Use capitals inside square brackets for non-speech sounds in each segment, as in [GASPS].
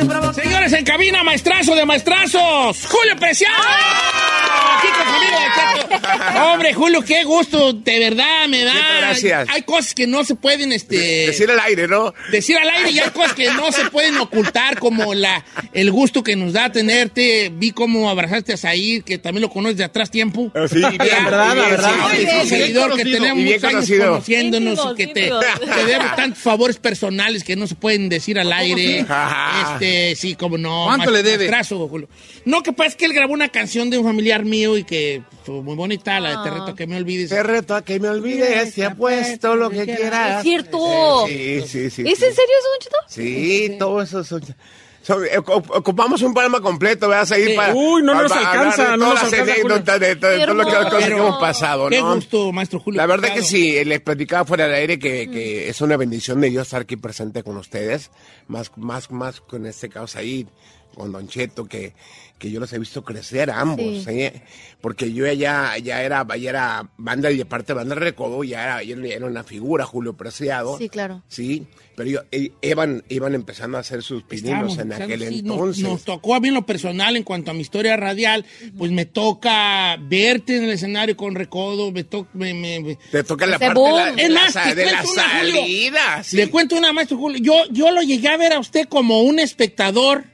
Muy bravo. Señores, en cabina, maestrazo de maestrazos, Julio Preciado. Aquí con Hombre, Julio, qué gusto, de verdad, me da. Siempre gracias. Hay cosas que no se pueden, este... Decir al aire, ¿no? decir al aire y hay cosas que no se pueden ocultar, como la, el gusto que nos da tenerte. Vi cómo abrazaste a Said, que también lo conoces de atrás tiempo. Ah, Sí, bien, verdad, la verdad. sí, es un seguidor que tenemos muchos años conocido. conociéndonos Íntimos, y que te, te debo tantos favores personales que no se pueden decir al aire. Este, sí, como no. ¿Cuánto le debe? maestrazo, Julio. No, que pasa es que él grabó una canción de un familiar mío y que fue muy bonita, la de Te reto a que me olvides. Te reto a que me olvides, te apuesto lo que quieras. Es cierto. Sí, sí, sí. ¿Es sí. en serio eso, Don Cheto? Sí, todo eso son... son- eh, ocup- ocupamos un programa completo, ¿verdad? Ahí Sí. para, Uy, no para- nos para alcanza, de no todas nos las alcanza, anécdotas, de, todo- de todo lo que, las cosas que hemos pasado, Qué ¿no? gusto, maestro Julio. La verdad que sí, les platicaba fuera del aire que, que es una bendición de Dios estar aquí presente con ustedes, más, más, más con este caso ahí, con Don Cheto, que, que yo los he visto crecer a ambos, Sí. ¿eh? porque yo ya, ya era, ya era banda y aparte banda de recodo, ya era, ya era una figura, Julio Preciado. Sí, claro. Sí, pero yo, eh, iban, iban empezando a hacer sus pininos en aquel sí, nos- entonces. Nos, tocó a mí en lo personal, en cuanto a mi historia radial, pues me toca verte en el escenario con Recodo, me toca... Me, me- Te toca la parte de la, boom. de Es la más, sa- te de la cuento una, Julio. salida. sí. Le cuento una, maestro Julio. Yo, yo lo llegué a ver a usted como un espectador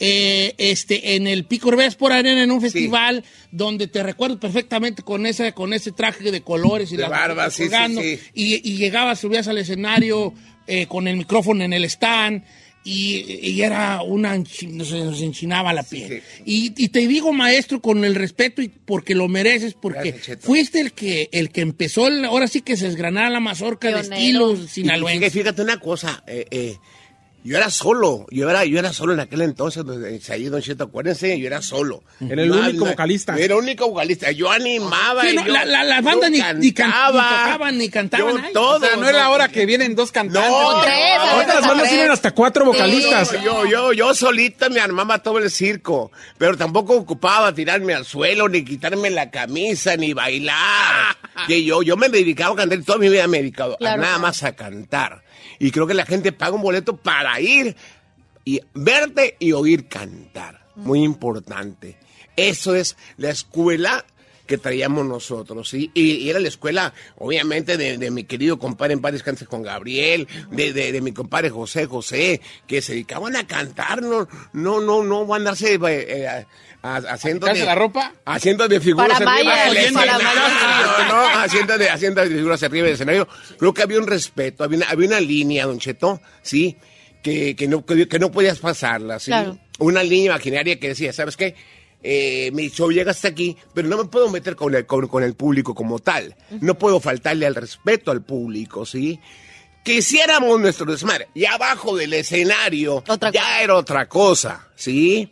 eh, este, en el Pico por Arena, en un festival donde te recuerdo perfectamente con ese, con ese traje de colores y De las barba, sí, sí. Y, y llegabas, subías al escenario eh, con el micrófono en el stand. Y, y era una, enchi- no sé, nos enchinaba la piel. Y, y te digo, maestro, con el respeto y porque lo mereces, porque Gracias, fuiste el que, el que empezó, el- ahora sí que se desgranara la mazorca de estilos sinaloenses. fíjate, fíjate una cosa, eh, eh, yo era solo, yo era, yo era solo en aquel entonces, ahí Don Cheto, acuérdense, yo era solo. Era el único vocalista. Era el único vocalista, yo animaba. Sí, y no, yo- la- la- las bandas yo ni- ni can- ni tocaban, ni cantaban, Yo ay. todo. O sea, no es la hora que vienen dos cantantes. No, Tres, Otras bandas tienen hasta cuatro vocalistas. Yo, yo, yo solita me armaba todo el circo, pero tampoco ocupaba tirarme al suelo, ni quitarme la camisa, ni bailar. [LAUGHS] Que yo, yo me dedicaba a cantar, toda mi vida me he dedicado a Claro. nada más a cantar. Y creo que la gente paga un boleto para ir y verte y oír cantar. Muy importante. Eso es la escuela que traíamos nosotros, ¿sí? Y, era la escuela, obviamente, de, mi querido compadre en Paris Cantes con Gabriel, de, de, mi compadre José José, que se dedicaban a cantar, no, no, no, no a andarse eh, a- haciendo ¿Quitarse de, la ropa? haciendo de figuras Para arriba mayas, para no, haciendo de, haciendo de figuras arriba del escenario. Creo que había un respeto, había una, había una línea, Don Cheto, ¿sí? Que, que, no, que, que no podías pasarla, ¿sí? Claro. Una línea imaginaria que decía, ¿sabes qué? Eh, mi show llega hasta aquí, pero no me puedo meter con el, con, con el público como tal. No puedo faltarle al respeto al público, ¿sí? Que hiciéramos nuestro desmadre. Y abajo del escenario Otra ya cosa. era otra cosa, ¿sí?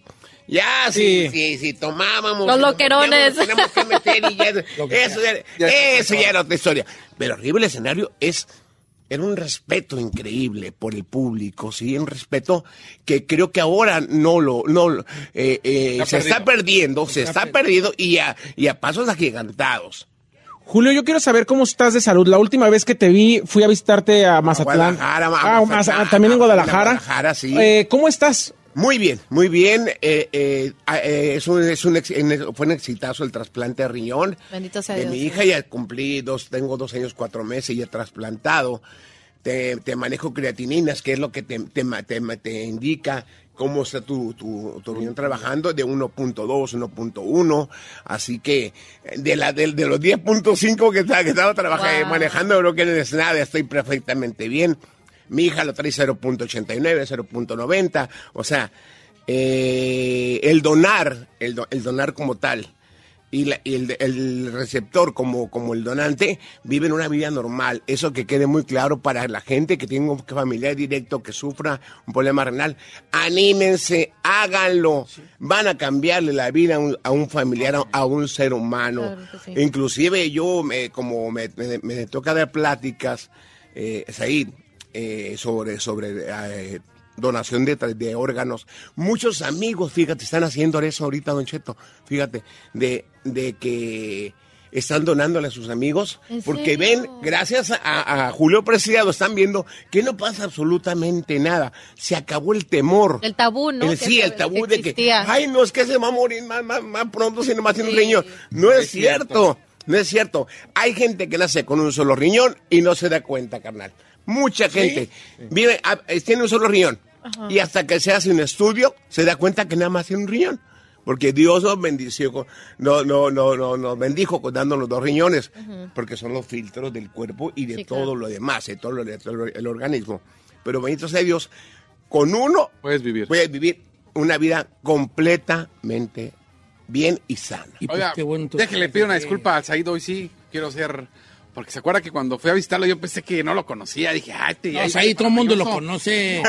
Ya, sí, Sí. sí, sí, tomábamos. Los loquerones. Tenemos que meter y ya, [LAUGHS] eso, ya, Ya eso ya era otra historia. Pero arriba el escenario es era un respeto increíble por el público, sí, un respeto que creo que ahora no lo, no, lo- eh, eh, Está se está perdiendo, se está perdiendo y a, y a pasos agigantados. Julio, yo quiero saber cómo estás de salud. La última vez que te vi, fui a visitarte a Mazatlán. Guadalajara, a Ah, Mazatlán, Maza- también en a Guadalajara. Guadalajara, sí. Eh, ¿Cómo estás? Muy bien, muy bien. Eh, eh, eh, es un, es un fue un exitazo el trasplante de riñón. Bendito sea de Dios, mi hija ya cumplí dos, tengo dos años, cuatro meses y he trasplantado. Te, te manejo creatininas, que es lo que te, indica cómo está tu, tu, tu riñón trabajando, de 1.2, 1.1. Así que de, la, de, de los 10.5 que, estaba- que estaba trabajando, Wow. manejando, creo que no es nada, estoy perfectamente bien. Mi hija lo trae 0.89, 0.90. O sea, eh, el donar, el, do- el donar como tal, y, la- y el, el receptor como, como el donante viven una vida normal. Eso que quede muy claro para la gente que tiene un familiar directo que sufra un problema renal. Anímense, háganlo. Van a cambiarle la vida a un, a un familiar, a, a un ser humano. Claro que sí. Inclusive yo, me, como me, me- me toca dar pláticas, eh, Said, eh, sobre, sobre eh, donación de, de órganos. Muchos amigos, fíjate, están haciendo eso ahorita, Don Cheto, fíjate, de, de que están donándole a sus amigos ¿En porque serio? ven, gracias a, a Julio Preciado, están viendo que no pasa absolutamente nada. Se acabó el temor. El tabú, ¿no? El- sí, el tabú de que, existía. ay, no, es que se va a morir más, más, más pronto si nomás tiene un Sí. riñón. No es cierto, no es cierto. Hay gente que nace con un solo riñón y no se da cuenta, carnal. Mucha gente vive, ah, eh, tiene un solo riñón y hasta que se hace un estudio se da cuenta que nada más tiene un riñón. Porque Dios nos bendició, con- no, no, no, no, nos bendijo con dándonos dos riñones, porque son los filtros del cuerpo y de Sí, todo claro. lo demás, de todo lo, de todo el organismo. Pero bendito sea Dios, con uno Puedes vivir. puedes vivir una vida completamente bien y sana. Y pues, Oiga, qué bueno, entonces, déjele pido una disculpa al Said hoy sí. Quiero ser. Porque se acuerda que cuando fui a visitarlo yo pensé que no lo conocía. Dije, ay, te. No, ay, o sea, ahí todo el mundo lo conoce.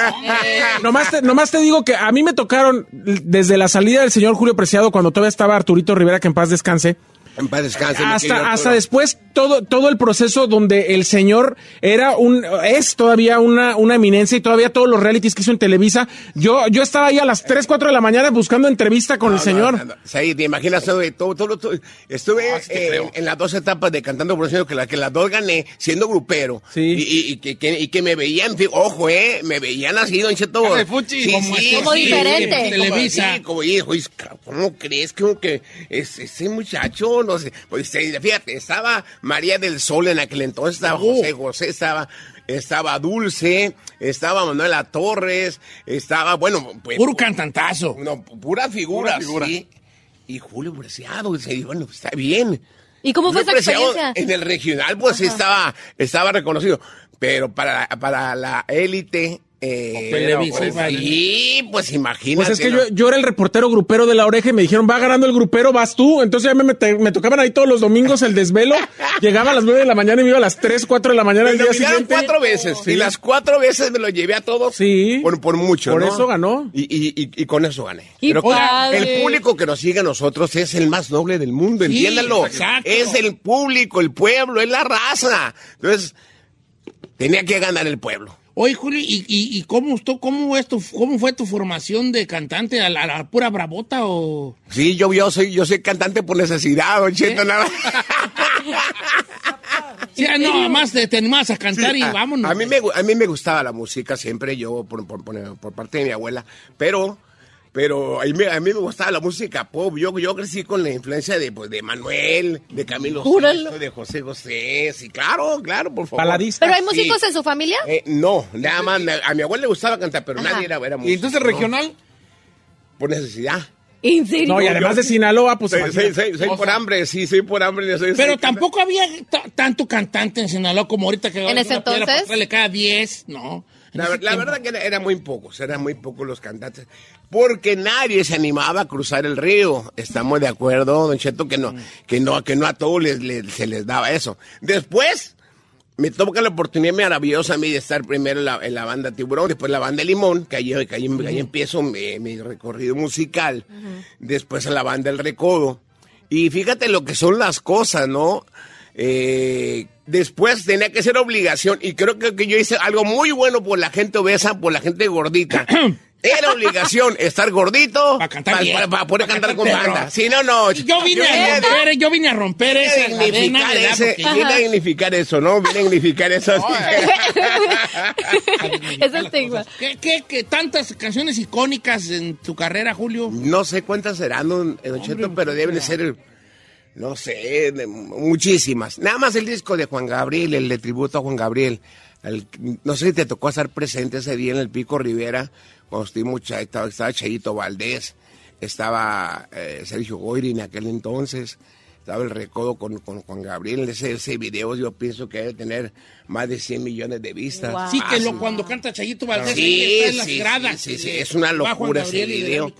Nomás te, nomás te digo que a mí me tocaron desde la salida del señor Julio Preciado, cuando todavía estaba Arturito Rivera, que en paz descanse, En paz descanse. hasta, hasta después todo, todo el proceso donde el señor era un, es todavía una, una eminencia y todavía todos los realities que hizo en Televisa. Yo, yo estaba ahí a las 3, 4 de la mañana buscando entrevista con el señor. No, no, no. Sí, te imaginas, todo, todo, todo- todo- estuve Ah, sí eh, en las dos etapas de Cantando por el Sueño, que, la, que las dos gané siendo grupero. Sí. Y, y- y que, que- y que me veían, ojo, eh, me veían así, Don Cheto. Fuchi. Como Como diferente. como- Televisa. Sí, como hijo, y, ¿cómo crees que, que es, ese muchacho, no sé, pues fíjate, estaba María del Sol en aquel entonces, estaba Oh. José José, estaba, estaba Dulce, estaba Manuela Torres, estaba, bueno, pues... Puro cantantazo. No, pura figura, Pura figura. sí. Y Julio Preciado, y se- bueno, está bien. ¿Y cómo fue Julio esa Preciado experiencia? En el regional, pues sí estaba, estaba reconocido. Pero para, para la élite. Eh, Televisa, pues, sí, pues imagínate. Pues es que ¿no? yo, yo era el reportero grupero de la oreja y me dijeron, va ganando el grupero, vas tú. Entonces ya me, tocaban ahí todos los domingos el desvelo. [LAUGHS] Llegaba a las 9 de la mañana y me iba a las 3, 4 de la mañana Me el día siguiente. cuatro veces. Y las cuatro veces me lo llevé a todos. Sí. Por, por mucho, Por ¿no? eso ganó. Y, y, y, y con eso gané. ¡Qué Pero padre! el público que nos sigue a nosotros es el más noble del mundo, Sí, exacto. Es el público, el pueblo, es la raza. Entonces, tenía que ganar el pueblo. Oye, Julio, ¿y, y, y cómo, estu- cómo, es tu- cómo fue tu formación de cantante? ¿A la, a la pura bravota o...? Sí, yo, yo soy, yo soy cantante por necesidad, don Cheto, nada. [LAUGHS] Sí, ah, no, además te, te animabas a cantar y a, vámonos. a mí me, a mí me gustaba la música siempre, yo por, por, por- por parte de mi abuela, pero, pero a mí, me- a mí me gustaba la música pop. Yo, yo crecí con la influencia de, pues, de Manuel, de Camilo Júralo. Sesto, de José José. Sí, claro, claro, por favor. Baladista. ¿Pero hay Sí. músicos en su familia? Eh, no, nada más. A mi abuela le gustaba cantar, pero Ajá. nadie era, era Y músico, entonces ¿no? regional. Por necesidad. ¿En serio? No, y además de Sinaloa, pues Soy, soy, soy- soy por hambre, sí, soy por hambre. Pero tampoco había ta- tanto cantante en Sinaloa como ahorita que ¿En ese entonces? le cada 10, no. La, la verdad que era, era muy pocos, eran muy pocos los cantantes, porque nadie se animaba a cruzar el río. Estamos de acuerdo, Don Cheto, que no, que no, que no a todos les, les- se les daba eso. Después me toca la oportunidad maravillosa a mí de estar primero en la, en la banda Tiburón, después la banda Limón, que ahí, que ahí- ahí empiezo mi, mi recorrido musical, después a la banda El Recodo. Y fíjate lo que son las cosas, ¿no? Eh, después tenía que ser obligación y creo que, que yo hice algo muy bueno por la gente obesa, por la gente gordita, [CLEARS THROAT] Era obligación estar gordito Para cantar para, bien. para- para poder cantar con banda. Si no, no. Yo vine a vine romper, yo vine a romper esa dignificar a dignificar eso, ¿no? Viene a dignificar [LAUGHS] eso. Es el estigma. ¿Qué, qué, qué tantas canciones icónicas en tu carrera, Julio? No sé cuántas serán, don, don Cheto, pero deben de ser, no sé, de- muchísimas. Nada más el disco de Juan Gabriel, el de tributo a Juan Gabriel. Al- no sé si te tocó estar presente ese día en el Pico Rivera, cuando estuvimos, estaba, estaba Chayito Valdés, estaba eh, Sergio Goyri en aquel entonces, estaba el recodo con, con Juan Gabriel. Ese, ese video yo pienso que debe tener más de 100 millones de vistas. Wow. Sí, que lo, cuando canta Chayito Valdés, Sí, está en las sí, gradas. sí, sí, sí, es una locura ese video.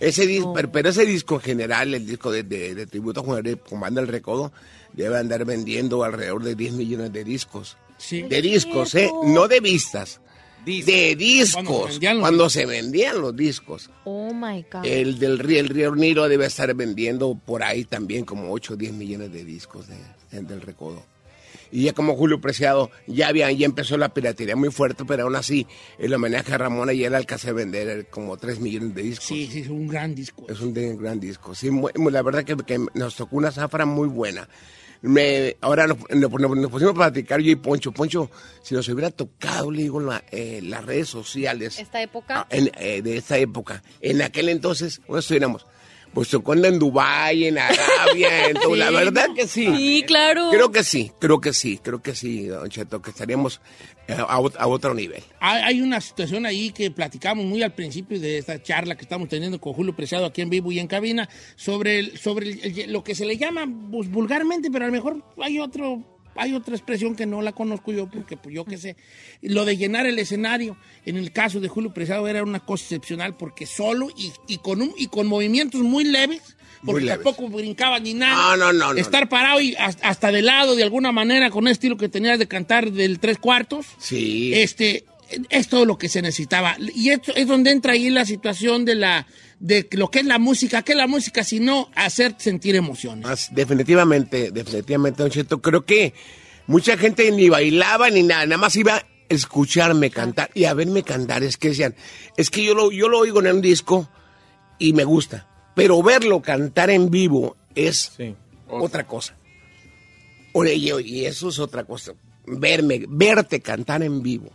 Ese disco, pero, pero ese disco en general, el disco de, de, de tributo a Juan Gabriel con Banda El Recodo, debe andar vendiendo alrededor de 10 millones de discos. Sí. De discos, ¿eh? No de vistas. De discos. Cuando Cuando, se vendían los se vendían los discos. Oh my God. El del río, el río Nilo debe estar vendiendo por ahí también como 8 o 10 millones de discos de, del Recodo. Y ya como Julio Preciado, ya, había, ya empezó la piratería muy fuerte, pero aún así, el homenaje a Ramona ya le alcancé a vender como 3 millones de discos. Sí, sí, es un gran disco. Es un gran disco. Sí, muy- muy- la verdad que, que nos tocó una zafra muy buena. Me, ahora nos, nos- nos pusimos a platicar yo y Poncho. Poncho, si nos hubiera tocado, le digo, la- eh, las redes sociales Esta época. ah, en, eh, de esta época, en aquel entonces, ¿dónde estuviéramos? Pues tocó en Dubái, en Arabia, en [LAUGHS] todo. La verdad que sí. Sí, claro. Creo que sí, creo que sí, creo que sí, don Cheto, que estaríamos a, ot- a otro nivel. Hay, una situación ahí que platicamos muy al principio de esta charla que estamos teniendo con Julio Preciado aquí en vivo y en cabina sobre, el- sobre el- lo que se le llama pues, vulgarmente, pero a lo mejor hay otro hay otra expresión que no la conozco yo porque pues yo qué sé. Lo de llenar el escenario, en el caso de Julio Preciado era una cosa excepcional porque solo y, y con un, y con movimientos muy leves, porque tampoco brincaba ni nada. No, no, no, no, Estar parado y hasta, de lado de alguna manera con el estilo que tenías de cantar del tres cuartos. Sí. Este, es todo lo que se necesitaba. Y esto es donde entra ahí la situación de la de lo que es la música. ¿Qué es la música sino hacer sentir emociones? Más, definitivamente, definitivamente, Don Cheto. Creo que mucha gente ni bailaba ni nada, nada más iba a escucharme cantar y a verme cantar. Es que decían, es que yo lo, yo lo oigo en un disco y me gusta, pero verlo cantar en vivo es Sí. otra cosa. Oye, y, eso es otra cosa. Verme, verte cantar en vivo.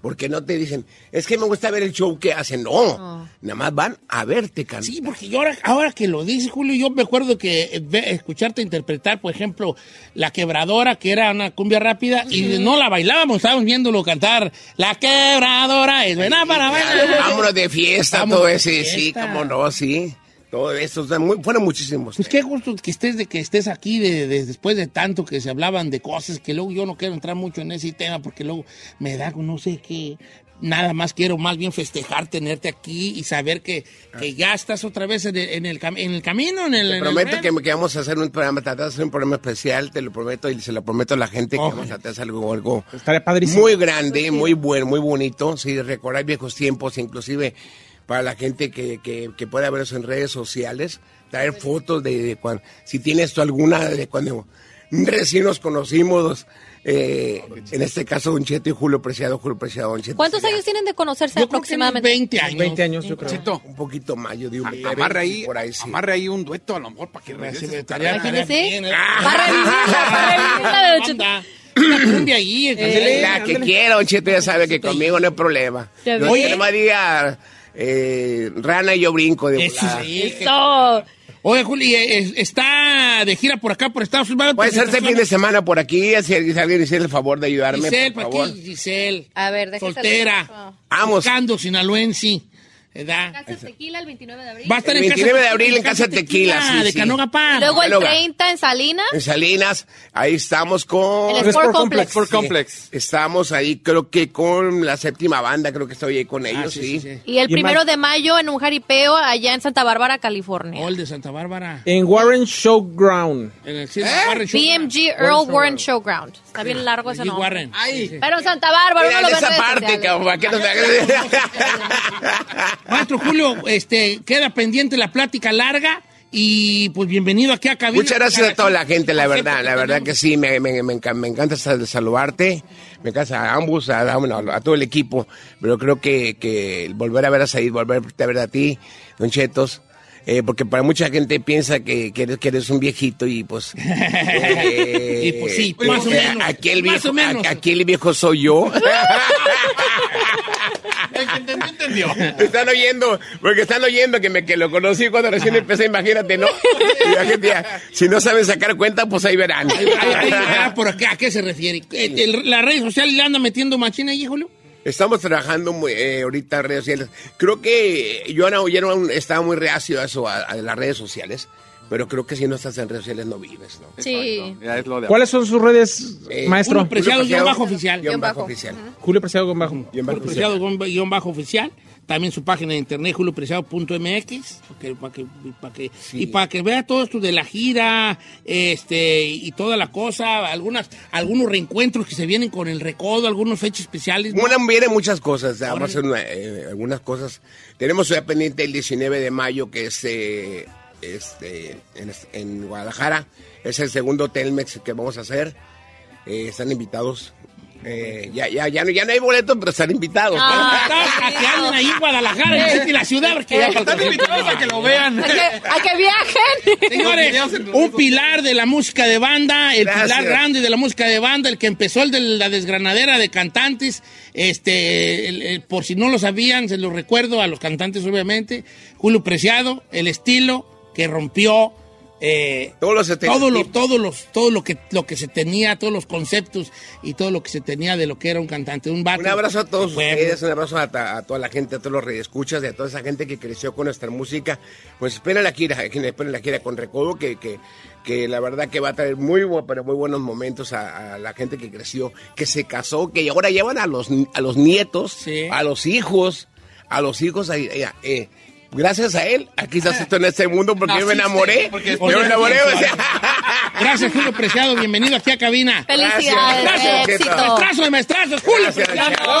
Porque no te dicen, es que me gusta ver el show que hacen. No, nada más van a verte cantar. Sí, porque yo ahora, ahora que lo dices, Julio, yo me acuerdo que eh, escucharte interpretar, por ejemplo, La Quebradora, que era una cumbia rápida, y no la bailábamos, estábamos viéndolo cantar. La Quebradora es buena para bailar. Vámonos de fiesta, Vámonos todo ese, sí, cómo no, sí. Todo eso, o sea, muy- fueron muchísimos. Pues qué gusto que estés de que estés aquí de, de- después de tanto que se hablaban de cosas que luego yo no quiero entrar mucho en ese tema porque luego me da no sé qué. Nada más quiero más bien festejar tenerte aquí y saber que, que ya estás otra vez en el, en el, cam- en el camino, en el. Te prometo que, vamos a hacer un programa, tratar de hacer un programa especial, te lo prometo y se lo prometo a la gente que vamos a hacer algo, algo Estaría padrísimo. muy grande, muy bueno, muy bonito, sí, recordar viejos tiempos, inclusive para la gente que, que, que pueda ver eso en redes sociales, traer fotos de, de cuando, si tienes tú alguna de cuando recién nos conocimos, eh, en este caso Don Cheto y Julio Preciado, Julio Preciado, Don Cheto. ¿Cuántos sería años tienen de conocerse Yo creo que unos aproximadamente? 20 años. 20 años, yo creo. Cheto, Un poquito más, yo digo. a- amarre ahí, por ahí sí. amarre ahí un dueto a lo mejor para que regrese Imagínese. ¿eh? Para revivirla, para revivirla de ahí. entonces, La que quiera, Don Cheto ya sabe que conmigo no hay problema. Ya Yo. Oye, María, eh, rana y yo brinco de Eso volada. sí, Eso. Oye, Juli, eh, está de gira por acá, por Estados Unidos. Puede ser este fin de semana por aquí, si si alguien hiciera el favor de ayudarme, Giselle, por ¿para favor. qué? Giselle. A ver, Soltera. Buscando sinaloense. ¿Verdad? Casa Tequila el 29 de abril. Va a estar El en 29 de Casa- abril en Casa Tequila, sí, de sí. Canoga Park. Luego el Diáloga. 30 en Salinas. En Salinas, ahí estamos con... El Sport Sport Complex. Complex. Sport Complex. Estamos ahí, creo que con la séptima banda, creo que estoy ahí con ellos, Ah, sí. sí, sí, sí. Y el Y primero de mayo en un jaripeo allá en Santa Bárbara, California. Gol de Santa Bárbara. En Warren Showground. En el Cine Warren Show. BMG Earl Warren Showground. Está bien largo ese nombre. Warren. Ay. Sí, sí. Pero en Santa Bárbara, uno lo de ve en esa redes parte, sociales. cabrón, ¿para qué no te [LAUGHS] Maestro Julio, este, queda pendiente la plática larga Y pues bienvenido aquí a Cabina. Muchas gracias a toda la gente, la verdad, la verdad que sí, me, me, me enca- me encanta sal- saludarte, me encanta a ambos, a, a- bueno, a todo el equipo, pero creo que, que volver a ver a Said, volver a ver a ti, Don Chetos, eh, porque para mucha gente piensa que, que eres, que eres un viejito y pues... [LAUGHS] eh, Y pues sí, más o menos, Aquí el viejo, menos. aquí el viejo soy yo. [LAUGHS] El que [LAUGHS] entendió, entendió. Están oyendo, porque están oyendo que me que lo conocí cuando recién empecé, imagínate, ¿no? Y la gente ya, si no saben sacar cuenta, pues ahí verán. Ay, ay, ah, ¿por acá? ¿A qué se refiere? Eh, ¿La red social le anda metiendo machina ahí, Julio? Estamos trabajando muy, eh, ahorita en redes sociales. Creo que yo no estaba muy reacio a eso, a, a las redes sociales, pero creo que si no estás en redes sociales no vives, ¿no? Sí. Ya es lo de ¿Cuáles son sus redes, Eh, maestro? Julio Preciado, Julio guion bajo oficial. Guión bajo oficial. Julio Preciado con bajo. Guión bajo Julio. Preciado, guión- guion bajo oficial. También su página de internet, juliopreciado.mx, porque- para que, para que, y para que vea todo esto de la gira, este, y toda la cosa, algunas, algunos reencuentros que se vienen con el recodo, algunos fechas especiales. ¿no? Bueno, vienen muchas cosas, vamos a hacer una- eh, algunas cosas. Tenemos ya pendiente el 19 de mayo, que es eh, este, en, en Guadalajara. Es el segundo Telmex que vamos a hacer. Eh, están invitados. Eh, ya, ya, ya, no, ya no hay boletos, pero están invitados. Está- a que anden ahí en Guadalajara, en la ciudad, porque ya Están invitados a que lo vean. A que, a que viajen. Señores, un pilar de la música de banda, el Gracias. pilar grande de la música de banda, el que empezó el de la desgranadera de cantantes, este, el- el- por si no lo sabían, se lo recuerdo a los cantantes obviamente, Julio Preciado, el estilo que rompió eh, Todos los todo lo, todo los, todo lo que, lo que se tenía, todos los conceptos y todo lo que se tenía de lo que era un cantante, un vato Un abrazo a todos ustedes, un abrazo a, a toda la gente, a todos los redescuchas, y a toda esa gente que creció con nuestra música. Pues esperen la gira, [LAUGHS] esperen la gira con Recodo, que, que, que la verdad que va a traer muy, pero muy buenos momentos a, a la gente que creció, que se casó, que ahora llevan a los, a los nietos, Sí. a los hijos, a los hijos. ahí, eh, eh, gracias a él, aquí estás esto en este mundo, porque yo me enamoré. porque yo me enamoré. o sea, Gracias, Julio Preciado, bienvenido aquí a cabina. Felicidades. Gracias, éxito. Maestrazo de maestrazos, Julio Gracias, Preciado.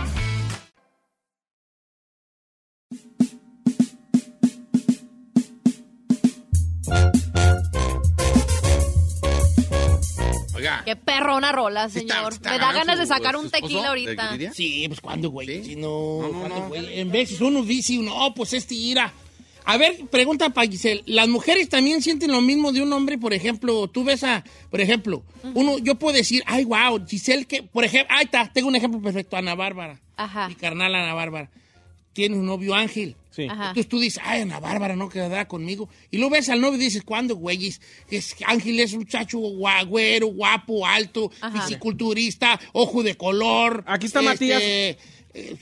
Oiga. Qué perrona rola, Sí está- señor. está Me da ganas de sacar un tequila ahorita. Sí, pues cuando, güey. ¿Sí? Si no, No, no. En veces uno dice, no, pues este ira. A ver, pregunta para Giselle. ¿Las mujeres también sienten lo mismo de un hombre? Por ejemplo, tú ves a, por ejemplo, uno, yo puedo decir, ay, wow, Giselle, que, por ejemplo, ahí está, tengo un ejemplo perfecto, Ana Bárbara. Ajá. Mi carnal Ana Bárbara. Tiene un novio Ángel. Sí. Entonces tú dices, ay, Ana Bárbara no quedará conmigo. Y luego ves al novio y dices, ¿cuándo, güeyes? Es, Ángel es un muchacho guagüero, guapo, alto, Ajá. fisiculturista, ojo de color. Aquí está este, Matías. eh,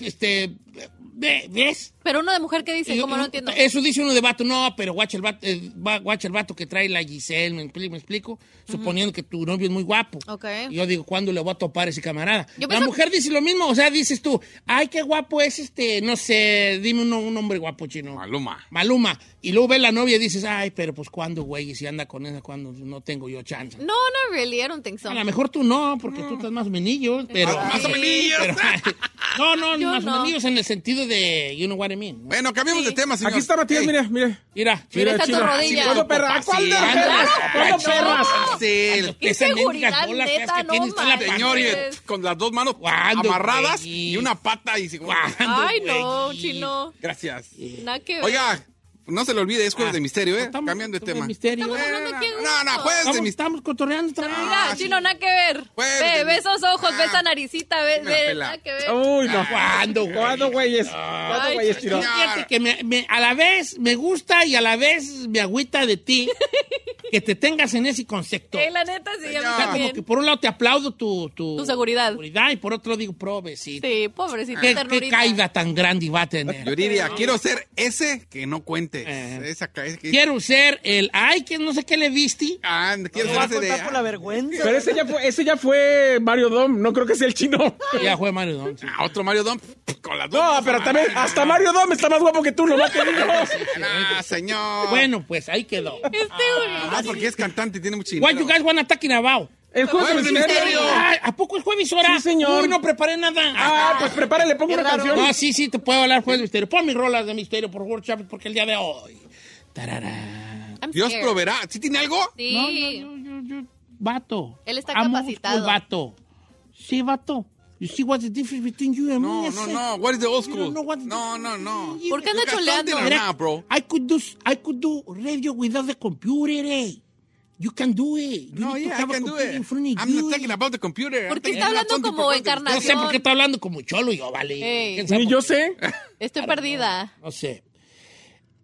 Este, ve- ¿ves? Pero uno de mujer que dice, ¿cómo no entiendo? Eso dice uno de vato, no, pero guacha el vato, eh, guacha el vato que trae la Giselle, ¿me, expli- me explico? Suponiendo que tu novio es muy guapo. Ok. Y yo digo, ¿cuándo le voy a topar a ese camarada? Yo la pienso- mujer dice lo mismo, o sea, dices tú, ay, qué guapo es este, no sé, dime uno- un hombre guapo chino. Maluma. Maluma. Y luego ves la novia y dices, ay, pero pues cuándo, güey, y si anda con esa, cuando no tengo yo chance. No, no really, I don't think so. A lo mejor tú no, porque tú estás más menillo, pero... Más o menillos. [LAUGHS] pero- [LAUGHS] no, no, Yo más no. menillos en el sentido de, you know what I mean. ¿no? Bueno, cambiemos de tema, señor. Aquí está Matías, mira, mira. Mira, Mira, está tu rodilla. ¿Cuándo, perra? ¿A ¿Cuál de Sí, perras? ¿Cuándo no. perras? Sí, Qué Esas mendigas seguridad, bolas feas neta, que no tienes tú en la manches. Señor, y con las dos manos ¿Cuándo, amarradas y una pata y... ¿Cuándo, Ay, no, chino. Gracias. Nada que ver. Oiga, no se le olvide, es jueves Ah, de misterio, ¿eh? estamos- Cambiando de tema. misterio. ¿eh? a No, no, gusto. jueves de Estamos, misterio. estamos cotorreando otra vez. Mira, chino, nada que ver. Pues, ve, de- ve esos ojos, ve Ah. esa naricita, ve, ve, nada que ver. Uy, no. ¿Cuándo, güey? ¿Cuándo, güeyes? ¿Cuándo, Ay, güeyes, chino. chino? Fíjate que me- me- a la vez me gusta y a la vez me agüita de ti que te tengas en ese concepto. Eh, la neta, sí, a mí sea, como también. que por un lado te aplaudo tu, tu, Tu seguridad. y por otro digo, provecito. Sí, pobrecita, ¿Qué, qué caída tan grande va a tener? Yo diría, quiero ser ese que no cuente. Eh. Esa que- Quiero ser el, ay, que no sé qué le viste. Ah, quiero ser ese de... vergüenza. Pero ese ya fue, ese ya fue Mario Dom, no creo que sea el chino. [LAUGHS] Ya fue Mario sí. Ah, otro Mario Dom con las dos. No, pero también hasta Mario Dom está más guapo que tú, lo más que digo. Ah, señor. Bueno, pues ahí quedó. Este güey. Nomás porque es cantante y tiene mucho What dinero. you guys wanna talking about? El Jueves de misterio. Ay, ¿A poco es jueves hora? Sí, señor. Uy, no preparé nada. Ah, pues prepárale, pongo una canción. No, sí, sí, te puedo hablar jueves de misterio. Pon mis rolas de misterio, por favor, Chávez, porque el día de hoy. Tarará. Dios proveerá. ¿Sí tiene algo? Sí. No, no, yo, yo, yo, vato. Él está capacitado. el vato. Sí, vato. You see what's the difference between you and No, me? No, said. no. What is the old school? No, no, no. you ¿Por qué and- anda choleando? Mira, not, bro? I could do I could do radio without the computer, eh. You can do it. You No, yeah, I can do it. in front of I'm you. not talking about the computer. ¿Por qué está hablando como of- No sé por qué está hablando como cholo yo, vale. Ey. ¿Quién sabe Ni yo sé. Estoy perdida. No sé.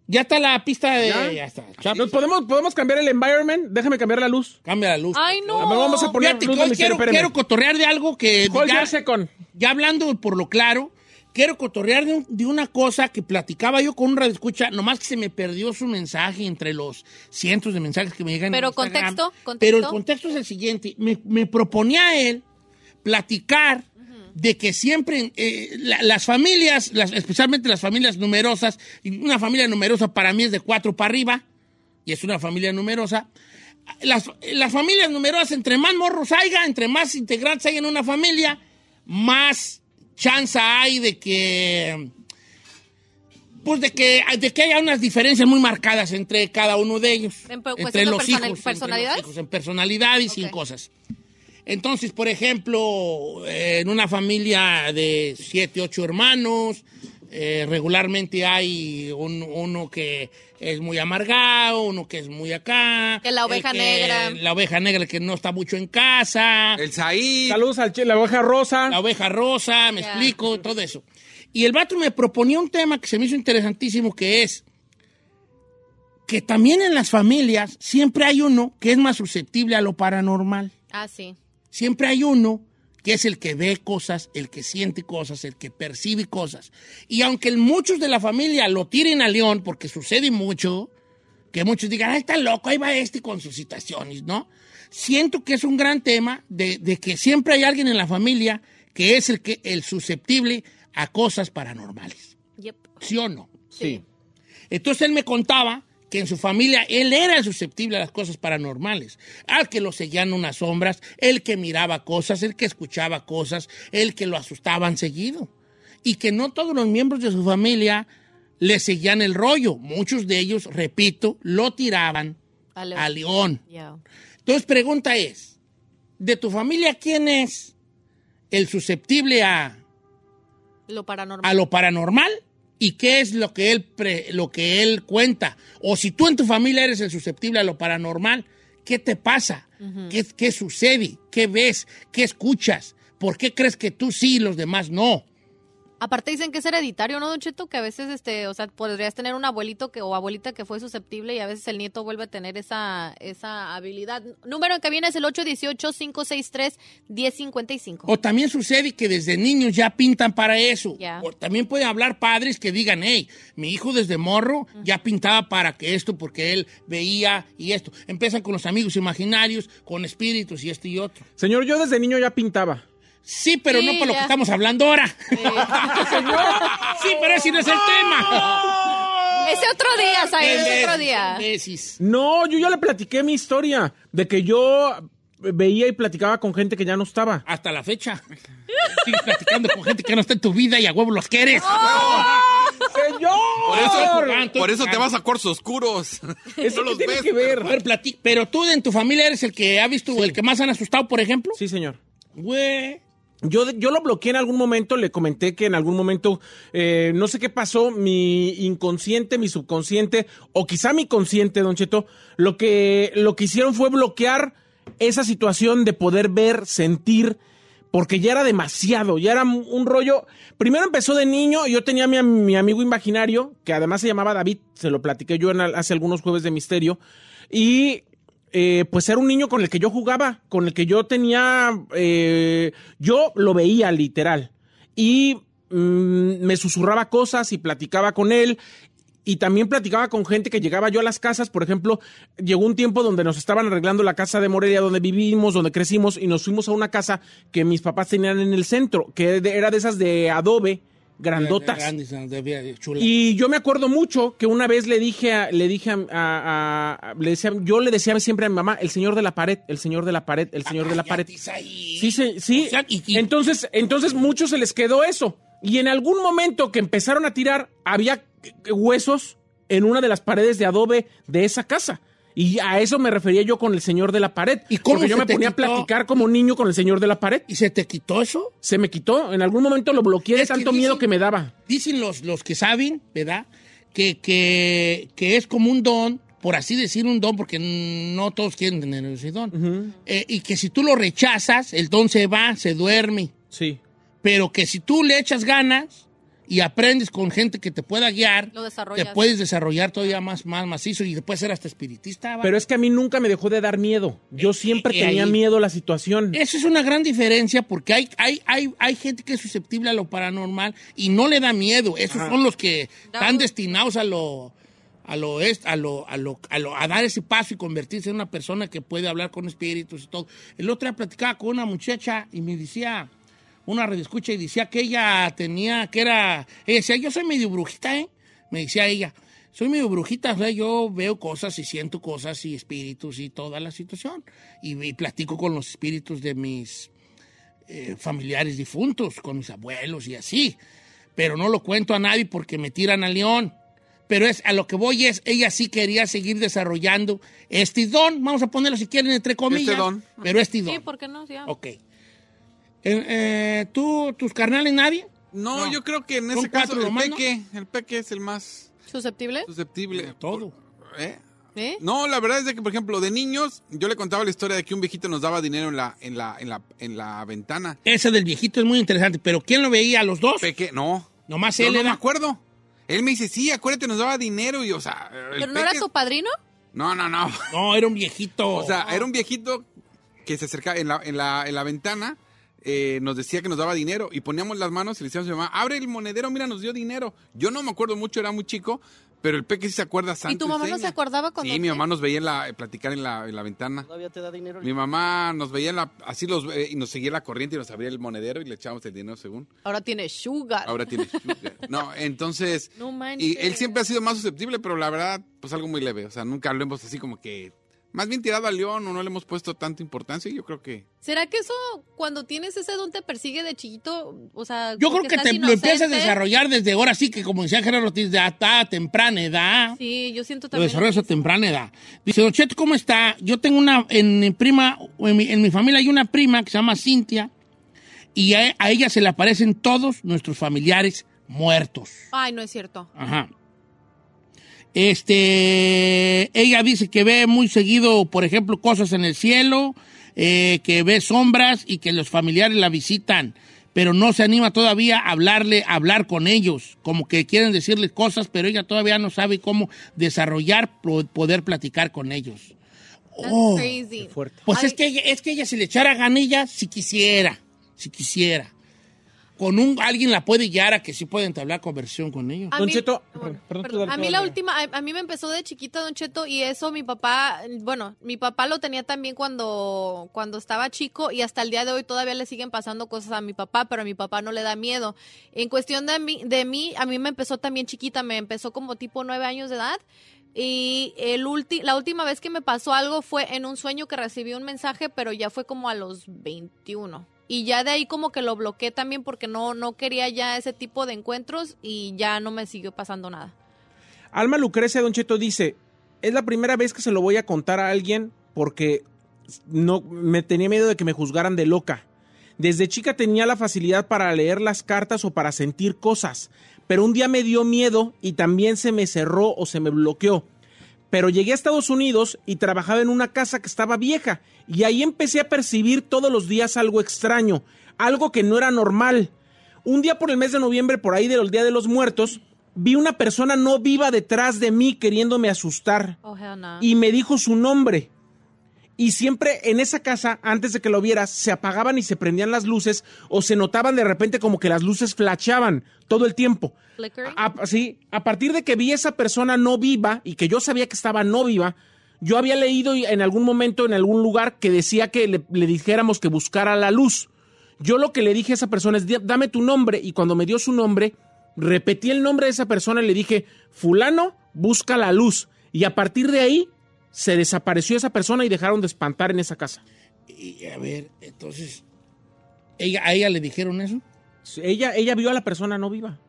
Ya está la pista de. ¿Ya? Ya, está. ¿Nos podemos, podemos cambiar el environment? Déjame cambiar la luz. Cambia la luz. Ay, no. A ver, vamos a poner Fíjate luz hoy quiero, cotorrear de algo que. Ya, second. ya hablando por lo claro, quiero cotorrear de, un- de una cosa que platicaba yo con un radio escucha, nomás que se me perdió su mensaje entre los cientos de mensajes que me llegan. en Pero Instagram. contexto, contexto. Pero el contexto es el siguiente. Me, me proponía él platicar de que siempre eh, la- las familias, las- especialmente las familias numerosas, y una familia numerosa para mí es de cuatro para arriba, y es una familia numerosa. Las, las familias numerosas, entre más morros haya, entre más integrantes hay en una familia, más chance hay de que pues de que, de que haya unas diferencias muy marcadas entre cada uno de ellos. En entre los hijos. entre los personalidades. hijos, en personalidades y en Ok. cosas. Entonces, por ejemplo, eh, en una familia de siete, ocho hermanos, eh, regularmente hay un- uno que es muy amargado, uno que es muy acá. Que la el oveja negra. La oveja negra que no está mucho en casa. El Saí. Saludos al che, la oveja rosa. La oveja rosa, me explico, todo eso. Y el vato me proponía un tema que se me hizo interesantísimo, que es que también en las familias siempre hay uno que es más susceptible a lo paranormal. Ah, sí. Siempre hay uno que es el que ve cosas, el que siente cosas, el que percibe cosas. Y aunque muchos de la familia lo tiren a león, porque sucede mucho, que muchos digan, ah, está loco, ahí va este con sus situaciones, ¿no? Siento que es un gran tema de, de que siempre hay alguien en la familia que es el, que, el susceptible a cosas paranormales. Yep. ¿Sí o no? Sí. Entonces él me contaba que en su familia él era el susceptible a las cosas paranormales, al que lo seguían unas sombras, el que miraba cosas, el que escuchaba cosas, el que lo asustaban seguido. Y que no todos los miembros de su familia le seguían el rollo. Muchos de ellos, repito, lo tiraban A León. a León. Ya. Entonces, pregunta es, ¿de tu familia quién es el susceptible a, Lo paranormal. a lo paranormal y qué es lo que él pre- lo que él cuenta o si tú en tu familia eres el susceptible a lo paranormal qué te pasa ¿Qué, qué sucede qué ves qué escuchas por qué crees que tú sí y los demás no Aparte dicen que es hereditario, ¿no, Don Cheto? Que a veces, este, o sea, podrías tener un abuelito que, o abuelita que fue susceptible y a veces el nieto vuelve a tener esa, esa habilidad. Número en cabina es el 818-563-1055. O también sucede que desde niños ya pintan para eso. O también puede hablar padres que digan, hey, mi hijo desde morro ya pintaba para que esto, porque él veía y esto. Empiezan con los amigos imaginarios, con espíritus y esto y otro. Señor, yo desde niño ya pintaba. Sí, pero Sí, no por lo que estamos hablando ahora. [LAUGHS] sí, pero ese no es el tema. [LAUGHS] Ese otro día, ¿sabes? Ese otro día. No, yo ya le platiqué mi historia de que yo veía y platicaba con gente que ya no estaba. Hasta la fecha. Sigues platicando con gente que no está en tu vida y a huevo los quieres. [LAUGHS] ¡Señor! Por eso, por eso te vas a cuartos oscuros. ¿Eso no los tiene ves. que ver? A ver, plati- pero tú en tu familia eres el que ha visto, el que más han asustado, por ejemplo. Sí, señor. Güey. Yo, yo lo bloqueé en algún momento, le comenté que en algún momento, eh, no sé qué pasó, mi inconsciente, mi subconsciente, o quizá mi consciente, Don Cheto, lo que, lo que hicieron fue bloquear esa situación de poder ver, sentir, porque ya era demasiado, ya era un rollo. Primero empezó de niño, yo tenía a mi, mi amigo imaginario, que además se llamaba David, se lo platiqué yo hace algunos jueves de misterio, y eh, pues era un niño con el que yo jugaba, con el que yo tenía, eh, yo lo veía literal. Y mm, me susurraba cosas y platicaba con él. Y también platicaba con gente que llegaba yo a las casas, por ejemplo, llegó un tiempo donde nos estaban arreglando la casa de Morelia donde vivimos, donde crecimos, y nos fuimos a una casa que mis papás tenían en el centro, que era de esas de adobe, grandotas. Y yo me acuerdo mucho que una vez le dije, a, le dije a, a- a- le decía, yo le decía siempre a mi mamá, el señor de la pared, el señor de la pared, el señor de la pared. Cállate, ahí. Sí, sí, sí. Entonces, entonces muchos se les quedó eso. Y en algún momento que empezaron a tirar, había huesos en una de las paredes de adobe de esa casa. Y a eso me refería yo con el señor de la pared. ¿Y cómo Porque yo me ponía a platicar como niño con el señor de la pared. ¿Y se te quitó eso? Se me quitó. En algún momento lo bloqueé de tanto dicen- miedo que me daba. Dicen los, los que saben, ¿verdad? Que, que, que es como un don, por así decir un don, porque no todos quieren tener ese don. Eh, y que si tú lo rechazas, el don se va, se duerme. Sí. Pero que si tú le echas ganas y aprendes con gente que te pueda guiar, Lo te puedes desarrollar todavía más, más macizo y después ser hasta espiritista. Pero es que a mí nunca me dejó de dar miedo. Yo siempre y tenía ahí- miedo a la situación. Eso es una gran diferencia porque hay, hay, hay, hay gente que es susceptible a lo paranormal y no le da miedo. Esos son los que están destinados a lo, a lo, est- a lo, a lo, a lo- a dar ese paso y convertirse en una persona que puede hablar con espíritus y todo. El otro día platicaba con una muchacha y me decía, una redescucha y decía que ella tenía, que era, ella decía, yo soy medio brujita, ¿eh? Me decía ella, soy medio brujita, o sea, yo veo cosas y siento cosas y espíritus y toda la situación. Y, y platico con los espíritus de mis eh, familiares difuntos, con mis abuelos y así. Pero no lo cuento a nadie porque me tiran a león. Pero es a lo que voy es, ella sí quería seguir desarrollando este don, vamos a ponerlo si quieren entre comillas. don. Pero este don. Sí, ¿por qué no? Sí, ah. Ok. Eh, eh, ¿Tú, tus carnales, nadie? No, No. yo creo que en ese caso el peque, el peque es el más ¿Susceptible? susceptible. Todo. ¿Eh? ¿Eh? No, la verdad es de que, por ejemplo, de niños, yo le contaba la historia de que un viejito nos daba dinero en la, en la, en la, en la ventana. Ese del viejito es muy interesante, pero ¿quién lo veía? ¿A los dos? Peque, no. Nomás Yo él no me acuerdo. Él me dice, sí, acuérdate, nos daba dinero y, o sea, el ¿Pero no era tu padrino? No, no, no. No, era un viejito. O sea, era un viejito que se acercaba en la, en la, en la ventana, eh, nos decía que nos daba dinero y poníamos las manos y le decíamos a mi mamá, abre el monedero, mira, nos dio dinero. Yo no me acuerdo mucho, era muy chico, pero el peque sí se acuerda santo ¿Y tu mamá no se acordaba cuando Sí, mi mamá nos veía en la, eh, platicar en la, en la ventana. ¿Todavía te da dinero? Mi mamá nos veía en la, así los, eh, y nos seguía la corriente y nos abría el monedero y le echábamos el dinero según. Ahora tiene sugar. Ahora tiene [LAUGHS] sugar. No, entonces, No manches. y él siempre ha sido más susceptible, pero la verdad, pues algo muy leve. O sea, nunca lo hemos así como que, más bien tirado al león o no le hemos puesto tanta importancia y yo creo que... ¿Será que eso, cuando tienes ese don, te persigue de chiquito? O sea, Yo creo que te lo empiezas a desarrollar desde ahora sí, que como decía Gerardo Ortiz, de a temprana edad. Sí, yo siento Lo también. desarrollas a temprana edad. Dice, Don Cheto, ¿cómo está? Yo tengo una, en mi prima, en mi, en mi familia hay una prima que se llama Cintia y a, a ella se le aparecen todos nuestros familiares muertos. Ay, no es cierto. Ajá. Este, ella dice que ve muy seguido, por ejemplo, cosas en el cielo, eh, que ve sombras y que los familiares la visitan. pero no se anima todavía a hablarle, a hablar con ellos, como que quieren decirles cosas, pero ella todavía no sabe cómo desarrollar, po- poder platicar con ellos. That's Oh, crazy. fuerte. Pues Ay. es que, ella- es que ella si le echara ganilla, si quisiera, si quisiera. Con un, alguien la puede guiar a que sí puede entablar conversión con ellos. A Don mí- Cheto, bueno, perdón, a mí la última, a, a mí me empezó de chiquita, Don Cheto, y eso mi papá, bueno, mi papá lo tenía también cuando, cuando estaba chico y hasta el día de hoy todavía le siguen pasando cosas a mi papá, pero a mi papá no le da miedo. En cuestión de mí, de mí, a mí me empezó también chiquita, me empezó como tipo nueve años de edad. Y el ulti- la última vez que me pasó algo fue en un sueño que recibí un mensaje, pero ya fue como a los 21. Y ya de ahí como que lo bloqueé también porque no, no quería ya ese tipo de encuentros y ya no me siguió pasando nada. Alma Lucrecia Don Cheto dice, es la primera vez que se lo voy a contar a alguien porque no me tenía miedo de que me juzgaran de loca. Desde chica tenía la facilidad para leer las cartas o para sentir cosas, pero un día me dio miedo y también se me cerró o se me bloqueó. Pero llegué a Estados Unidos y trabajaba en una casa que estaba vieja y ahí empecé a percibir todos los días algo extraño, algo que no era normal. Un día por el mes de noviembre, por ahí del Día de los Muertos, vi una persona no viva detrás de mí queriéndome asustar Oh, no. y me dijo su nombre. Y siempre en esa casa, antes de que lo vieras, se apagaban y se prendían las luces o se notaban de repente como que las luces flasheaban todo el tiempo. A, sí, a partir de que vi esa persona no viva y que yo sabía que estaba no viva, yo había leído en algún momento en algún lugar que decía que le, le dijéramos que buscara la luz. Yo lo que le dije a esa persona es, "Di- dame tu nombre, y cuando me dio su nombre, repetí el nombre de esa persona y le dije, fulano, busca la luz. Y a partir de ahí, se desapareció esa persona y dejaron de espantar en esa casa. Y a ver, entonces, ¿ella, ¿a ella le dijeron eso? Ella, ella vio a la persona no viva.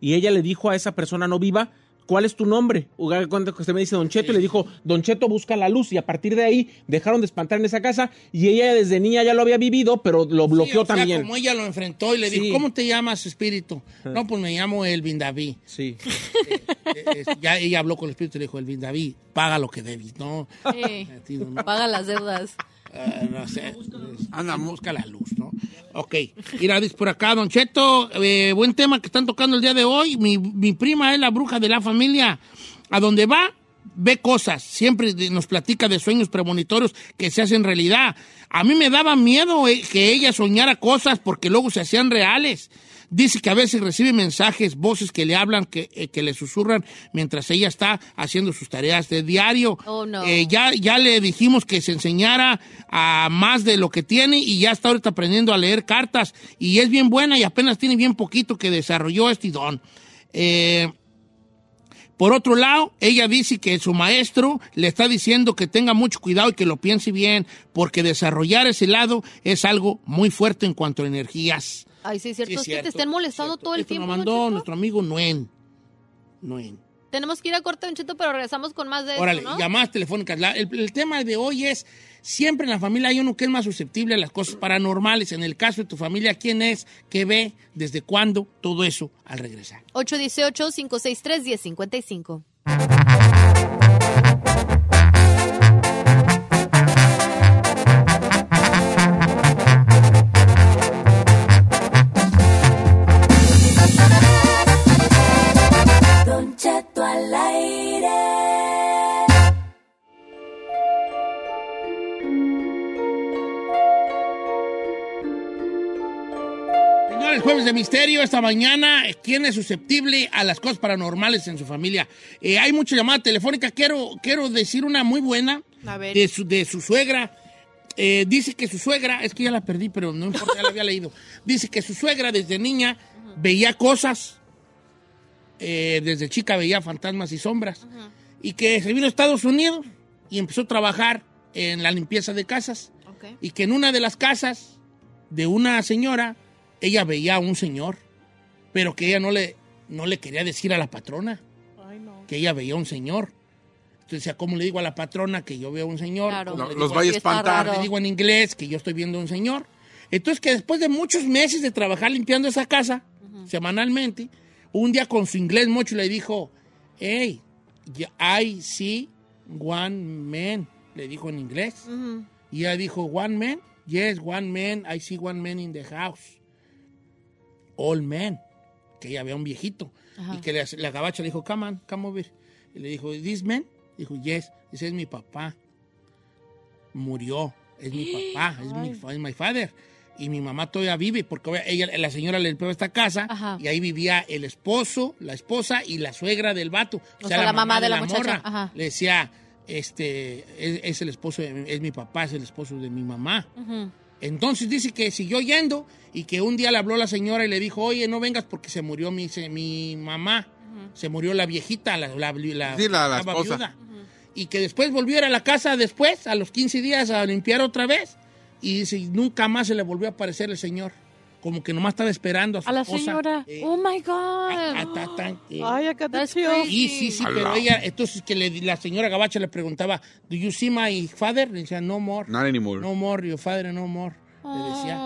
Y ella le dijo a esa persona no viva, ¿cuál es tu nombre? O haga cuenta que usted me dice Don Cheto, y le dijo, Don Cheto busca la luz. Y a partir de ahí dejaron de espantar en esa casa. Y ella desde niña ya lo había vivido, pero lo bloqueó Sí, o sea, también. como ella lo enfrentó y le dijo. ¿cómo te llamas, espíritu? No, pues me llamo Elvin David. Sí. [LAUGHS] Eh, eh, ya ella habló con el espíritu y le dijo, Elvin David, paga lo que debes, ¿no? Sí. [LAUGHS] Paga las deudas. Ah, no sé. Anda, busca la luz, ¿no? Ok. Mira, dice por acá, Don Cheto, eh, buen tema que están tocando el día de hoy. Mi, mi prima es la bruja de la familia. A donde va, ve cosas. Siempre nos platica de sueños premonitorios que se hacen realidad. A mí me daba miedo eh, que ella soñara cosas porque luego se hacían reales. Dice que a veces recibe mensajes, voces que le hablan, que, eh, que le susurran mientras ella está haciendo sus tareas de diario. Oh, no. Eh, ya, ya le dijimos que se enseñara a más de lo que tiene y ya está ahorita aprendiendo a leer cartas y es bien buena y apenas tiene bien poquito que desarrolló este don. Eh, por otro lado, ella dice que su maestro le está diciendo que tenga mucho cuidado y que lo piense bien, porque desarrollar ese lado es algo muy fuerte en cuanto a energías. Ay, sí, cierto. Sí, es que te estén molestando cierto. todo el Esto tiempo. Don mandó nuestro amigo Nuen. Nuen. Tenemos que ir a corte, Don Cheto, pero regresamos con más de Órale, eso, ¿no? llamadas telefónicas. La- el, el tema de hoy es, siempre en la familia hay uno que es más susceptible a las cosas paranormales. En el caso de tu familia, ¿quién es? ¿Qué ve? ¿Desde cuándo? Todo eso al regresar. 818-563-1055. Misterio, esta mañana, ¿quién es susceptible a las cosas paranormales en su familia? Eh, hay mucha llamada telefónica, quiero, quiero decir una muy buena A ver. de su, de su suegra. Eh, dice que su suegra, es que ya la perdí, pero no importa, ya la había leído. Dice que su suegra desde niña veía cosas, eh, desde chica veía fantasmas y sombras, y que se vino a Estados Unidos y empezó a trabajar en la limpieza de casas, Ok. y que en una de las casas de una señora, ella veía a un señor, pero que ella no le, no le quería decir a la patrona que ella veía a un señor. Entonces decía, ¿cómo le digo a la patrona que yo veo a un señor? Claro. ¿Cómo Lo- le los vaya a espantar. le digo en inglés que yo estoy viendo a un señor. Entonces que después de muchos meses de trabajar limpiando esa casa, semanalmente, un día con su inglés mucho le dijo, hey, I see one man, le dijo en inglés. Y ella dijo, one man, yes, one man, I see one man in the house. Old man, que ella veía un viejito. Ajá. Y que la, la gabacha le dijo, come on, come over. Y le dijo, this man? Dijo, yes, ese es mi papá. Murió, es mi papá, [GASPS] es mi, es my father. Y mi mamá todavía vive, porque ella, la señora le limpió esta casa Ajá. y ahí vivía el esposo, la esposa y la suegra del vato. O sea, la mamá de la muchacha, ajá. Le decía, este, es, es el esposo, de- es mi papá, es el esposo de mi mamá. Ujú. Entonces dice que siguió yendo y que un día le habló la señora y le dijo, oye, no vengas porque se murió mi, se- mi mamá. Se murió la viejita, la, la, la- Sí, la- la estaba esposa. viuda. Y que después volvió a la casa después, a los 15 días, a limpiar otra vez. Y dice, nunca más se le volvió a aparecer el señor. Como que nomás estaba esperando a su A la esposa. señora. Eh, Oh my God. ta, ta, eh. Ay, acá te. Y sí, sí, pero ella, entonces que le- la señora Gabacha le preguntaba, ¿Do you see my father? Le decía, no more. Not anymore. No more, your father, no more. Le decía.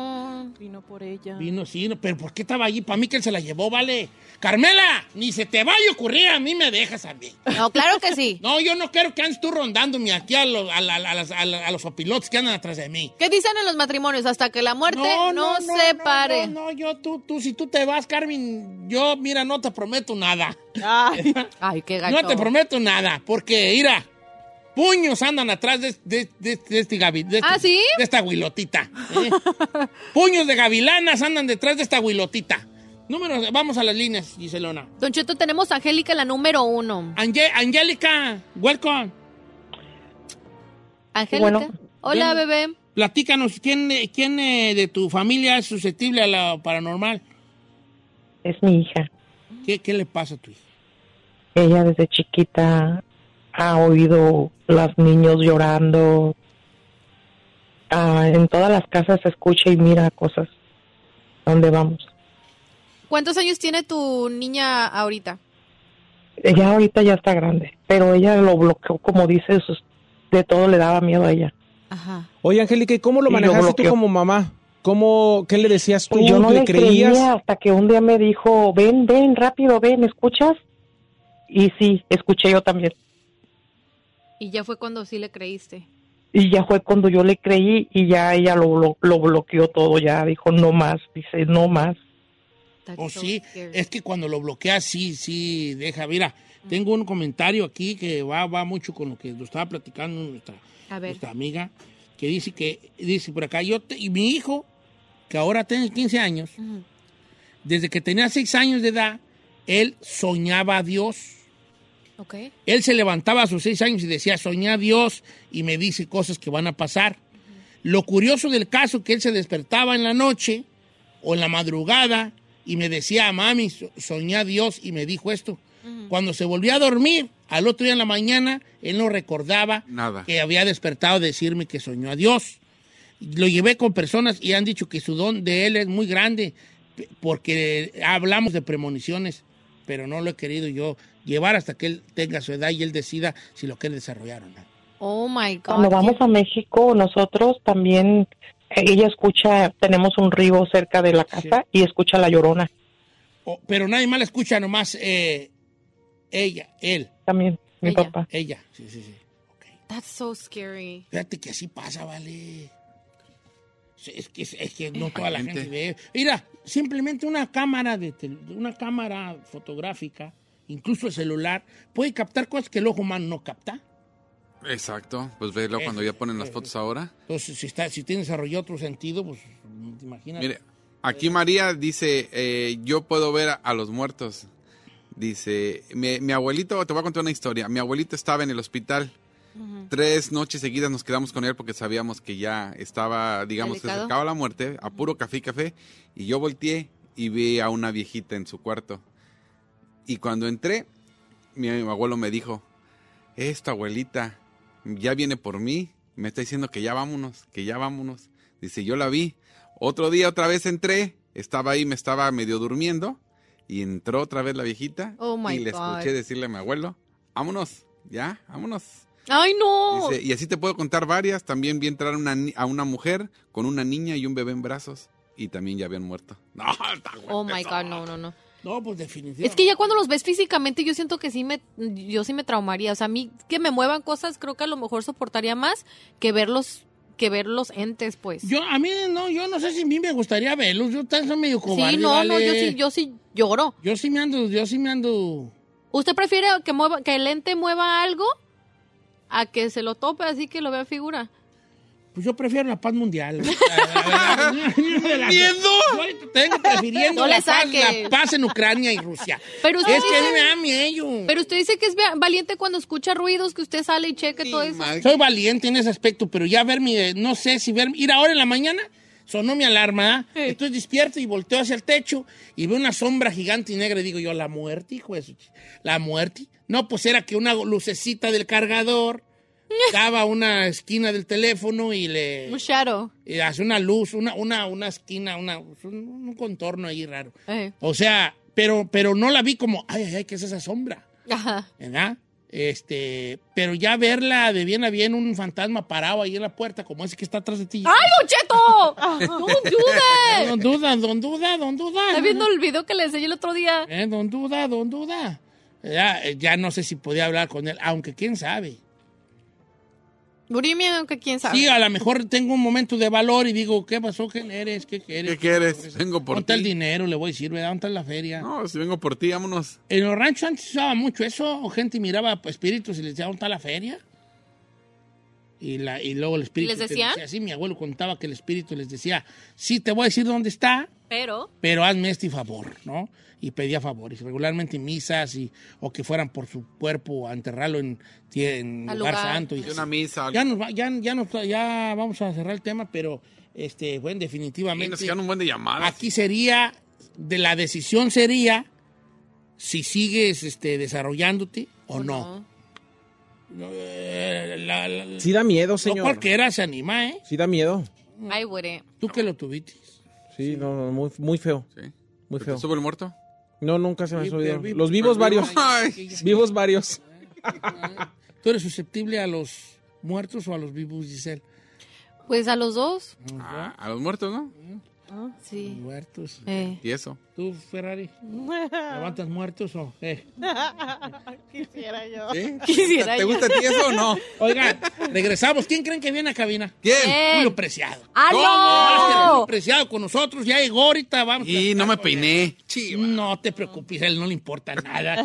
Vino por ella. Vino, sí, no, pero ¿por qué estaba allí? Para mí que él se la llevó, vale. Carmela, ni se te vaya a ocurrir, a mí me dejas a mí. No, claro que sí. No, yo no quiero que andes tú rondándome aquí a, los- a, la- a las- a la- a los opilotes que andan atrás de mí. ¿Qué dicen en los matrimonios? Hasta que la muerte no, separe. No, no, yo, tú, tú, si tú te vas, Carmen, yo, mira, no te prometo nada. Ay, Ay, qué gacho. No te prometo nada, porque, mira, puños andan atrás de, de- de- de este gavi, de, ¿Ah, sí? de esta huilotita. ¿eh? [LAUGHS] puños de gavilanas andan detrás de esta huilotita. Números, vamos a las líneas, Giselona. Don Cheto, tenemos a Angélica, la número uno. Ange- Angélica, welcome. Angélica. Bueno. Hola, Bien. bebé. Platícanos, ¿quién, eh, quién eh, de tu familia es susceptible a la paranormal? es mi hija. ¿Qué, qué le pasa a tu hija? Ella desde chiquita ha oído los niños llorando. Ah, en todas las casas se escucha y mira cosas. ¿Dónde vamos? ¿Cuántos años tiene tu niña ahorita? Ella ahorita ya está grande, pero ella lo bloqueó, como dice, sus- de todo le daba miedo a ella. Ajá. Oye, Angélica, ¿y cómo lo Y lo manejaste tú como mamá? ¿Cómo, ¿Qué le decías tú? Pues yo no ¿Le le creías? creía hasta que un día me dijo, ven, ven, rápido, ven, ¿me escuchas? Y sí, escuché yo también. Y ya fue cuando sí le creíste. Y ya fue cuando yo le creí y ya ella lo, lo, lo bloqueó todo, ya dijo no más, dice no más. O Oh, sí, es que cuando lo bloqueas, sí, sí, deja. Mira, tengo un comentario aquí que va, va mucho con lo que lo estaba platicando nuestra, A ver. nuestra amiga, que dice que, dice por acá, yo te- y mi hijo, que ahora tiene 15 años, desde que tenía 6 años de edad, él soñaba a Dios. Él se levantaba a sus 6 años y decía, soñé a Dios y me dice cosas que van a pasar. Lo curioso del caso es que él se despertaba en la noche o en la madrugada y me decía, mami, so- soñé a Dios y me dijo esto. Cuando se volvía a dormir, al otro día en la mañana, él no recordaba Nada. que había despertado a decirme que soñó a Dios. Lo llevé con personas y han dicho que su don de él es muy grande porque hablamos de premoniciones, pero no lo he querido yo llevar hasta que él tenga su edad y él decida si lo quiere desarrollar o no. Oh my God. Cuando vamos a México, nosotros también, eh, ella escucha, tenemos un río cerca de la casa y escucha la llorona O- pero nadie más la escucha, nomás eh, ella, él, también, mi Ella. papá. ella. Sí, sí, sí. That's so scary. Fíjate que así pasa, vale. Es que, es que no toda la gente. gente ve. Mira, simplemente una cámara de tel- una cámara fotográfica, incluso el celular, puede captar cosas que el ojo humano no capta. Exacto. Pues velo Eso, cuando ya ponen las eso. fotos ahora. Entonces, si está, si tiene desarrollado otro sentido, pues te imaginas. Mire, aquí María dice, eh, yo puedo ver a, a los muertos. Dice, mi, mi abuelito, te voy a contar una historia. Mi abuelito estaba en el hospital. Tres noches seguidas nos quedamos con él porque sabíamos que ya estaba, digamos, que se acercaba la muerte, a puro café y café. Y yo volteé y vi a una viejita en su cuarto. Y cuando entré, mi abuelo me dijo, esta abuelita ya viene por mí, me está diciendo que ya vámonos, que ya vámonos. Dice, yo la vi. Otro día otra vez entré, estaba ahí, me estaba medio durmiendo y entró otra vez la viejita Oh, my y le God. escuché decirle a mi abuelo, vámonos, ya, vámonos. Ay, no. Dice, y así te puedo contar varias. También vi entrar una a una mujer con una niña y un bebé en brazos y también ya habían muerto. [LAUGHS] No, está Oh my. God, no, no, no. No, pues definitivamente. Es que ya cuando los ves físicamente, yo siento que sí me, yo sí me traumaría. O sea, a mí que me muevan cosas, creo que a lo mejor soportaría más que verlos que ver los entes, pues. Yo, a mí, no, yo no sé si a mí me gustaría verlos. Yo también soy medio cobarde, sí, no, no, yo sí, yo sí lloro. Yo sí me ando, yo sí me ando... ¿Usted prefiere que mueva, que el ente mueva algo a que se lo tope así que lo vea figura? Pues yo prefiero la paz mundial. [LAUGHS] ¿Miedo? Tengo prefiriendo No le la, paz, la paz en Ucrania y Rusia. Pero usted es que a mí dice- me da miedo. Pero usted dice que es va- valiente cuando escucha ruidos, que usted sale y cheque todo eso. Soy valiente en ese aspecto, pero ya ver mi, eh, no sé si ver, ir ahora en la mañana, sonó mi alarma, ¿ah? estoy despierto y volteo hacia el techo y veo una sombra gigante y negra y digo yo, la muerte, hijo de su la muerte. No, pues era que una lucecita del cargador daba una esquina del teléfono y le Un shadow. y hace una luz, una, una, una esquina, una, un, un contorno ahí raro. Eh. O sea, pero, pero no la vi como, ay, ay, ay, ¿qué es esa sombra? Ajá. ¿verdad? Este, pero ya verla de bien a bien, un fantasma parado ahí en la puerta, como ese que está atrás de ti. ¡Ay, Don Cheto! [LAUGHS] ¡No dude! Don Duda, don Duda, don Duda. ¿Está viendo el video que le enseñé el otro día? Eh, don Duda, don Duda. Ya, ya no sé si podía hablar con él, aunque quién sabe. Burimia, aunque quién sabe. Sí, a lo mejor tengo un momento de valor y digo, ¿qué pasó? ¿Quién eres? ¿Qué quieres? ¿Qué quieres? Vengo por ¿Dónde está el ti. dinero? Le voy a decir, ¿verdad? ¿Dónde está la feria? No, si vengo por ti, vámonos. En los ranchos antes se usaba mucho eso, o gente miraba pues, espíritus y les decía, ¿dónde está la feria? Y, la, y luego el espíritu les te decían? decía, sí, mi abuelo contaba que el espíritu les decía, sí, te voy a decir dónde está, Pero, pero hazme este favor, ¿no? Y pedía favores, regularmente en misas y, o que fueran por su cuerpo a enterrarlo en, lugar, lugar. santo. Y Y una misa. ya, nos va- ya, ya, nos- ya vamos a cerrar el tema, pero este, bueno, Y definitivamente nos quedan un buen de llamadas. aquí sería, de la decisión sería si sigues este, desarrollándote o no. La- la- Sí da miedo, no señor. cualquiera se anima, ¿eh? Sí da miedo. I wouldn't. Tú que lo tuviste. Sí, no, no, muy, muy feo. Sí. Muy ¿Te feo. sube el muerto? No, nunca se me ha subido. Los vivos pero varios. Vivos varios. [LAUGHS] ¿Tú eres susceptible a los muertos o a los vivos, Giselle? Pues a los dos. Ah, a los muertos, ¿no? Sí. Muertos. Eh. Y eso. ¿Tú, Ferrari? [LAUGHS] ¿Levantas muertos o qué? [LAUGHS] Quisiera yo. Quisiera ¿Te yo. gusta a ti eso o no? [LAUGHS] Oigan, regresamos. ¿Quién creen que viene a cabina? ¿Quién? Eh. Julio Preciado. ¡Aló! Julio Preciado con nosotros. Ya llegó ahorita. Vamos Y no me peiné. Chiva. No te preocupes, a él no le importa nada.